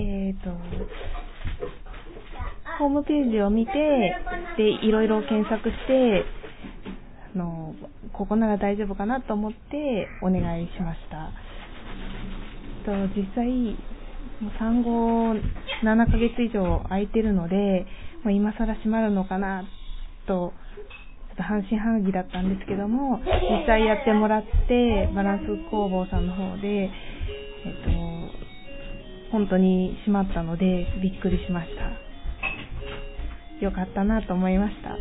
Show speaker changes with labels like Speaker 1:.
Speaker 1: えっ、と、ホームページを見て、で、いろいろ検索して、あの、ここなら大丈夫かなと思ってお願いしました。と実際、もう産後7ヶ月以上空いてるので、もう今更閉まるのかなと、ちょっと半信半疑だったんですけども、実際やってもらって、バランス工房さんの方で、えっと、本当に閉まったので、びっくりしました。よかったなと思いました。